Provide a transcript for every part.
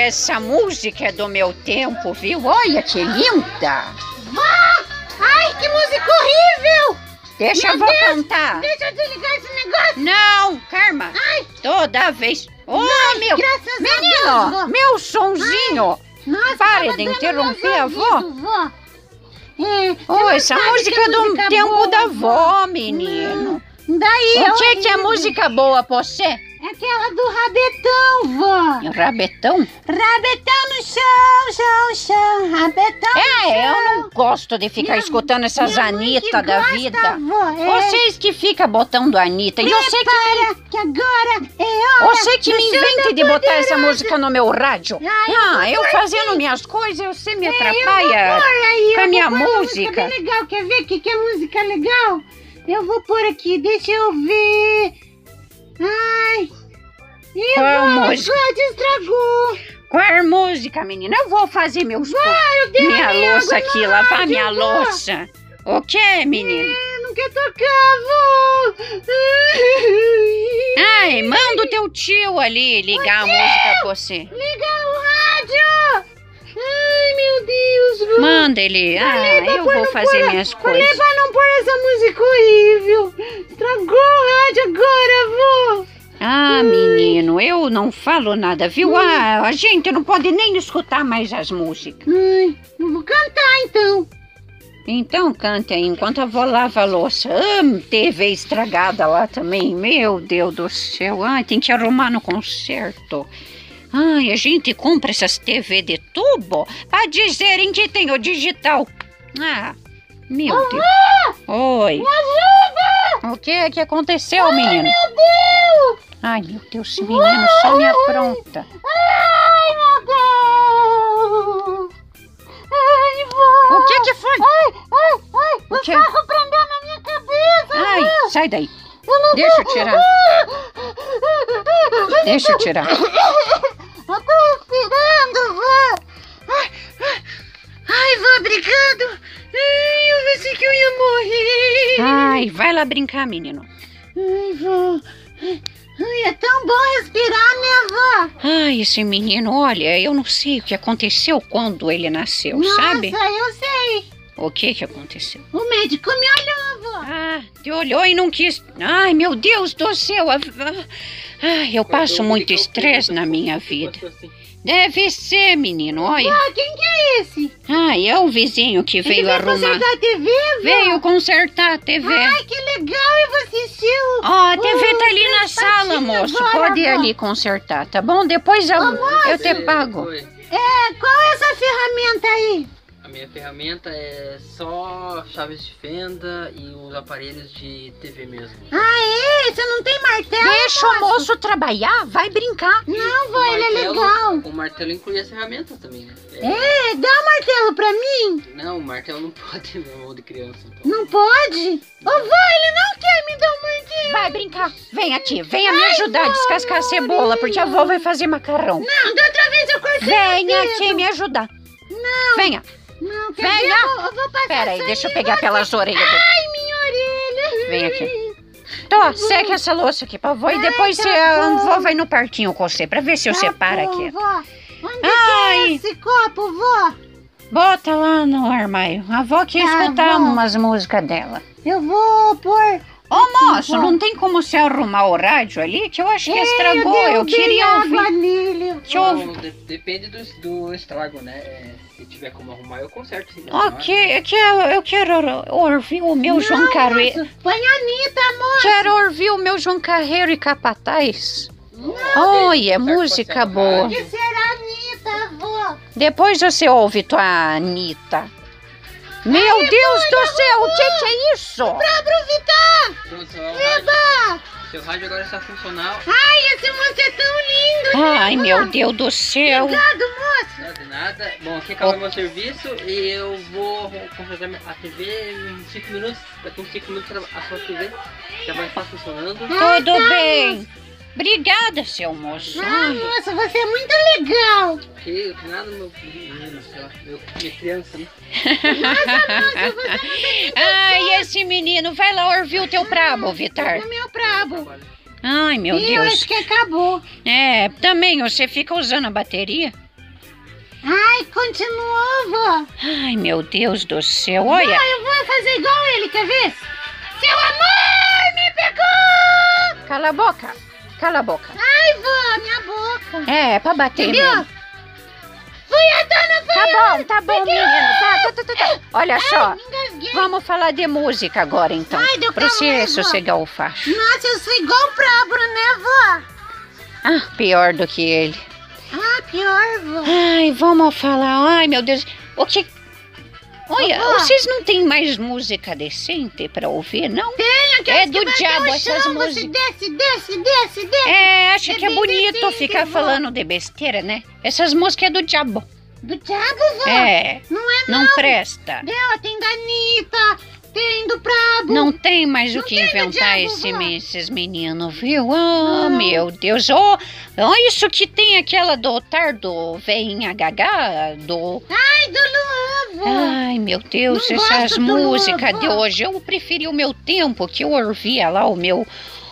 essa música é do meu tempo, viu? Olha que linda! Vó! Ai, que música horrível! Deixa Meu eu vou Deus, cantar. Deixa eu desligar esse negócio! Não, Karma. Ai! Toda vez. Ô, Ai, meu. graças a Deus, Menino, vó. meu sonzinho. Nossa, Pare de interromper a ouvidos, vó. É, não essa música é do música tempo boa, da avó, menino. Daí, O que, que é música boa pra você? Aquela do rabetão, vó. Rabetão? Rabetão no chão, chão, chão. Rabetão no É, eu chão. não gosto de ficar Minha- escutando essas que Anitta da gosta, vida. Vó, é. Vocês que ficam botando Anitta. E eu sei que, Prepara, que agora é hora você que do me da de botar essa música no meu rádio. Ai, Ah, eu fazendo minhas coisas, você me É, eu atrapalha. aí, com a eu minha música. bem legal, quer ver que, que é música legal? Eu vou pôr aqui, deixa eu ver. Ai. Ih, Qual vó, música? Cláudia estragou. Qual é a música, menina? Eu vou fazer meus... eu derramei minha louça aqui, lavar minha vó. louça. O que, menina? É, não quer tocar, vó. Ai, manda o teu tio ali ligar a música pra você. Liga o rádio. Ai, meu Deus, vó. Manda ele. Ah, eu vou fazer pôr- minhas coisas. pra não pôr essa música horrível. Estragou Ah, menino, eu não falo nada, viu? Ah, a gente não pode nem escutar mais as músicas. Ai, eu vou cantar então. Então canta aí, enquanto a avó lava a louça. Ah, TV estragada lá também. Meu Deus do céu. Ai, tem que arrumar no concerto. Ai, a gente compra essas TV de tubo pra dizerem que tem o digital. Ah, meu Deus. Oi. Me ajuda! O que é que aconteceu, menino? Ai, meu Deus, esse menino só me apronta. Ai, meu Deus! Ai, vó! O que que foi? Ai, ai, ai! O O, carro prendeu na minha cabeça! Ai, vó. sai daí. Eu não Deixa eu tirar. Deixa eu tirar. Eu tô respirando, vó! Ai, ai, ai, vó, obrigado! Ai, eu pensei que eu ia morrer! Ai, vai lá brincar, menino. Ai, vó! Ai, é tão bom respirar, né, vó? Ai, esse menino, olha, eu não sei o que aconteceu quando ele nasceu, Nossa, sabe? eu sei! O que que aconteceu? O médico me olhou, vó! Ah, te olhou e não quis. Ai, meu Deus do céu. a- a- Ai, eu passo muito estresse na minha vida. Deve ser, menino, olha. Ah, quem que é esse? Ai, é o vizinho que Ele veio veio arrumar. consertar a TV? Veio consertar a TV. Ai, que legal! Eu vou assistir o... Ó, a TV o tá ali na sala, moço. agora, Pode ir vó. ali consertar, tá bom? Depois eu, eu te pago. É, qual é essa ferramenta aí? A minha ferramenta é só chaves de fenda e os aparelhos de TV mesmo. Ah, é? Você não tem martelo? Deixa o moço trabalhar, vai brincar. Não, vó, ele é legal. O martelo inclui as ferramentas também. né? É, dá o martelo pra mim. Não, o martelo não pode na mão de criança. Então. Não pode? Ô, vó, ele não quer me dar brincar. Vem aqui, venha me ajudar a descascar a cebola, porque a avó vai fazer macarrão. Não, da outra vez eu cortei Venha aqui me ajudar. Não. Venha. Não, quer Venha. ver? Eu vou, eu vou passar Pera aí, deixa eu pegar você. pelas orelhas. Ai, minha orelha. Vem aqui. Tô, seca essa louça aqui pra avó e depois tá você, a bom. avó vai no parquinho com você pra ver se eu Tá separo bom, aqui. Vó. Onde Ai. que é esse copo, vó? Bota lá no armário. A avó quer Tá escutar umas músicas dela. Eu vou pôr... Ô moço, vó. não tem como você arrumar o rádio ali? Que eu acho que É, estragou. Eu, derrubei queria ouvir. nele. Deixa eu ouvir. Não, de- depende do, do estrago, né? É, Se tiver como arrumar, eu conserto. sim. Ok, é que eu, eu quero ouvir o meu João Não, Carreiro. moço, Põe a Anitta, amor. Quero ouvir o meu João Carreiro e Capataz. Não, Olha, música é o boa. Que será a Anitta, avó? Depois você ouve tua Anitta. Meu Deus do céu, o que, que é isso? Pra aproveitar. Pronto, o. Eba. Seu rádio agora está funcional. Ai, esse moço é tão lindo. Ai, meu Deus do céu. Obrigado, moço. Nada, nada. Bom, aqui acabou meu serviço e eu vou consertar a TV em 5 minutos. Daqui uns 5 minutos a sua TV já vai estar funcionando. Tudo bem. Obrigada, seu moço. Ah, Ai, moço, você é muito legal. Que nada, meu menino, meu, minha criança, né? Ai, esse menino, vai lá ouvir o teu brabo, Vitar. O meu brabo. Ai, meu eu Deus. acho que acabou. É, também você fica usando a bateria? Ai, continuou, vó. Ai, meu Deus do céu, olha. Ah, eu vou fazer igual ele, quer ver? Seu amor me pegou! Cala a boca, cala a boca. Ai, vó, minha boca. É, pra bater Entendeu? mesmo. Foi a dona Tá bom, tá bom, menino. Tá, tá, tá, tá, tá. Olha só, Ai, me engasguei. vamos falar de música agora, então. Ai, deu Pra calor, vó. sossegar o facho. Nossa, eu sou igual o Pablo, né, vó? Ah, pior do que ele. Ah, pior, vó. Ai, vamos falar. Ai, meu Deus. O que. Olha, Vovó. vocês não têm mais música decente pra ouvir, não? Tem aquelas É do que vai diabo até o essas chão, Você músicas. desce, desce, desce, desce. É, acha que é bonito ficar falando de besteira, né? Essas músicas é do diabo. Do diabo, vó. É, Não é não não. presta. Dela tem da Anitta, tem do Prabo. Não tem mais Não o que inventar diabo, esse, vó. esses meninos, viu? Ah, Não. meu Deus. Oh, oh, isso que tem aquela do Tardo, veinha Gagá, do... Ai, do Luan, vó. Ai, meu Deus, Não essas músicas de hoje. Eu preferi o meu tempo, que eu ouvia lá o meu...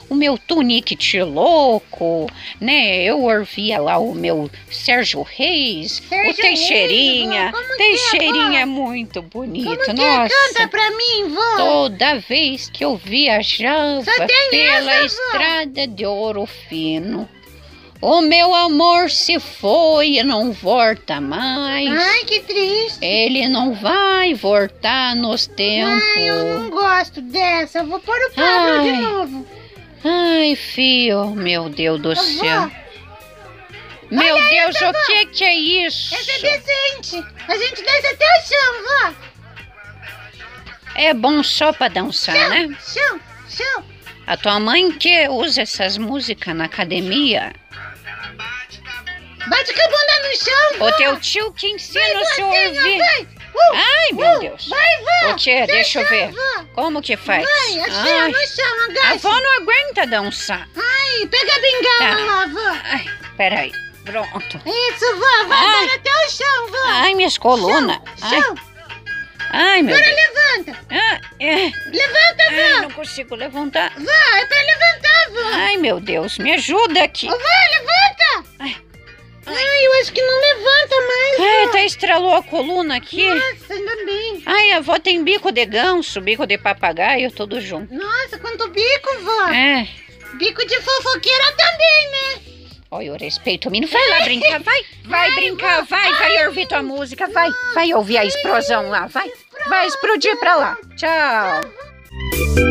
O meu Tunique louco, né? Eu ouvia lá o meu Sérgio Reis, Sérgio o Teixeirinha. Reis, é, Teixeirinha vó? é muito bonito, Como que é? nossa. Canta pra mim, vó. Toda vez que eu viajava pela essa, estrada de ouro fino, o meu amor se foi e não volta mais. Ai, que triste. Ele não vai voltar nos tempos. Ai, eu não gosto dessa. Eu vou pôr o Pablo de Ai. novo. Ai, filho, meu Deus do Vó, céu. Meu Olha Deus, o que que é isso? Essa é decente. A gente desce até o chão, vó. É bom só pra dançar, Chão, né? chão, chão. A tua mãe que usa essas músicas na academia. Bate com a bunda no chão, vó. O teu tio que ensina o Vai, a vozinha, ouvir. vai. Ai, meu Deus. Vai, vó. O quê? Deixa eu ver. Como que faz? Ó, Ai, no chão, a agacha. avó não aguenta dançar. Ai, pega a bengala Tá. lá, vó. Ai, peraí. Pronto. Isso, vó. Vai Ai. até o chão, vó. Ai, minhas colunas. Chão, Ai, chão. ai, meu Agora Deus. levanta. Ah, é. Levanta, Ai, vó. não consigo levantar. Vó, é pra levantar, vó. Ai, meu Deus, me ajuda aqui. Ô, vó. Ai. Ai, eu acho que não levanta mais, Ai, até estralou a coluna aqui. Nossa, ainda bem. Ai, a avó tem bico de ganso, bico de papagaio, tudo junto. Nossa, quanto bico, vó. É. Bico de fofoqueira também, né? Olha, eu respeito o menino. Vai lá brincar, vai. Vai Vai, brincar, vó, vai. Vai vai. ouvir tua música, vai. Vai ouvir a explosão lá, vai. Vai explodir pra lá. Tchau.